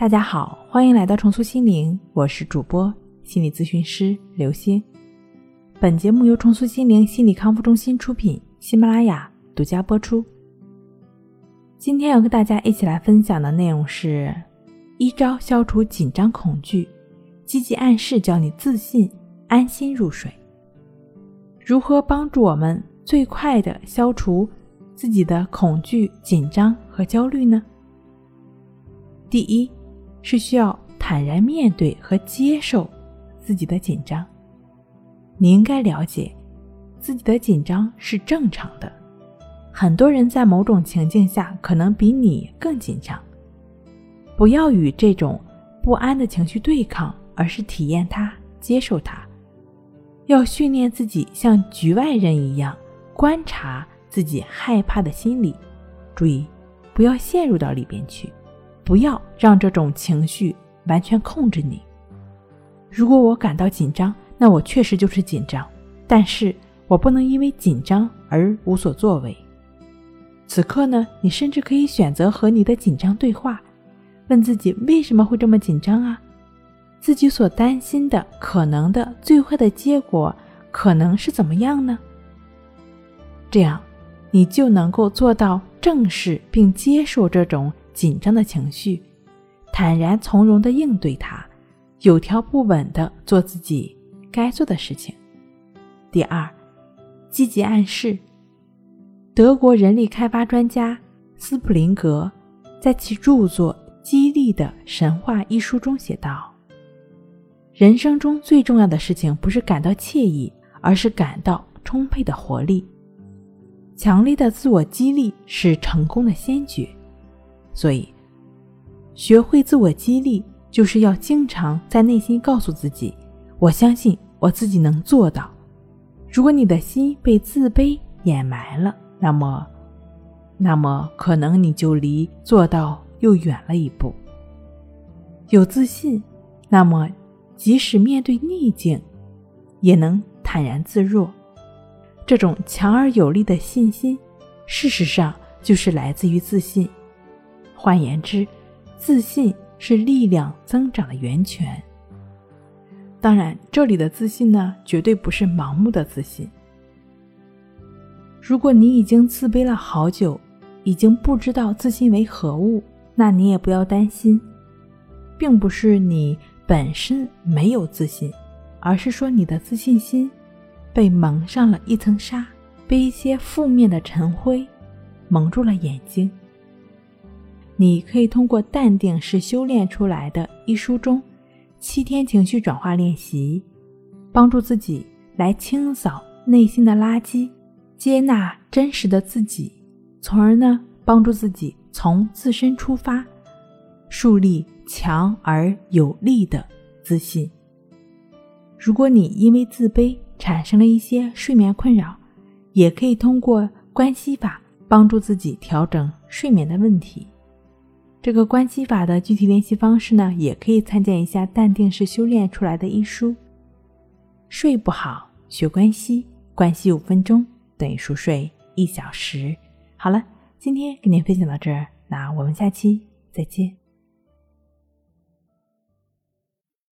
大家好，欢迎来到重塑心灵，我是主播心理咨询师刘星。本节目由重塑心灵心理康复中心出品，喜马拉雅独家播出。今天要跟大家一起来分享的内容是：一招消除紧张恐惧，积极暗示教你自信安心入睡。如何帮助我们最快的消除自己的恐惧、紧张和焦虑呢？第一。是需要坦然面对和接受自己的紧张。你应该了解，自己的紧张是正常的。很多人在某种情境下可能比你更紧张。不要与这种不安的情绪对抗，而是体验它、接受它。要训练自己像局外人一样观察自己害怕的心理，注意不要陷入到里边去。不要让这种情绪完全控制你。如果我感到紧张，那我确实就是紧张，但是我不能因为紧张而无所作为。此刻呢，你甚至可以选择和你的紧张对话，问自己为什么会这么紧张啊？自己所担心的可能的最坏的结果可能是怎么样呢？这样，你就能够做到正视并接受这种。紧张的情绪，坦然从容地应对它，有条不紊地做自己该做的事情。第二，积极暗示。德国人力开发专家斯普林格在其著作《激励的神话》一书中写道：“人生中最重要的事情不是感到惬意，而是感到充沛的活力。强烈的自我激励是成功的先决。”所以，学会自我激励，就是要经常在内心告诉自己：“我相信我自己能做到。”如果你的心被自卑掩埋了，那么，那么可能你就离做到又远了一步。有自信，那么即使面对逆境，也能坦然自若。这种强而有力的信心，事实上就是来自于自信。换言之，自信是力量增长的源泉。当然，这里的自信呢，绝对不是盲目的自信。如果你已经自卑了好久，已经不知道自信为何物，那你也不要担心，并不是你本身没有自信，而是说你的自信心被蒙上了一层纱，被一些负面的尘灰蒙住了眼睛。你可以通过《淡定是修炼出来的》一书中七天情绪转化练习，帮助自己来清扫内心的垃圾，接纳真实的自己，从而呢帮助自己从自身出发，树立强而有力的自信。如果你因为自卑产生了一些睡眠困扰，也可以通过关系法帮助自己调整睡眠的问题。这个关息法的具体练习方式呢，也可以参见一下《淡定式修炼出来的》医书。睡不好，学关系，关系五分钟等于熟睡一小时。好了，今天跟您分享到这儿，那我们下期再见。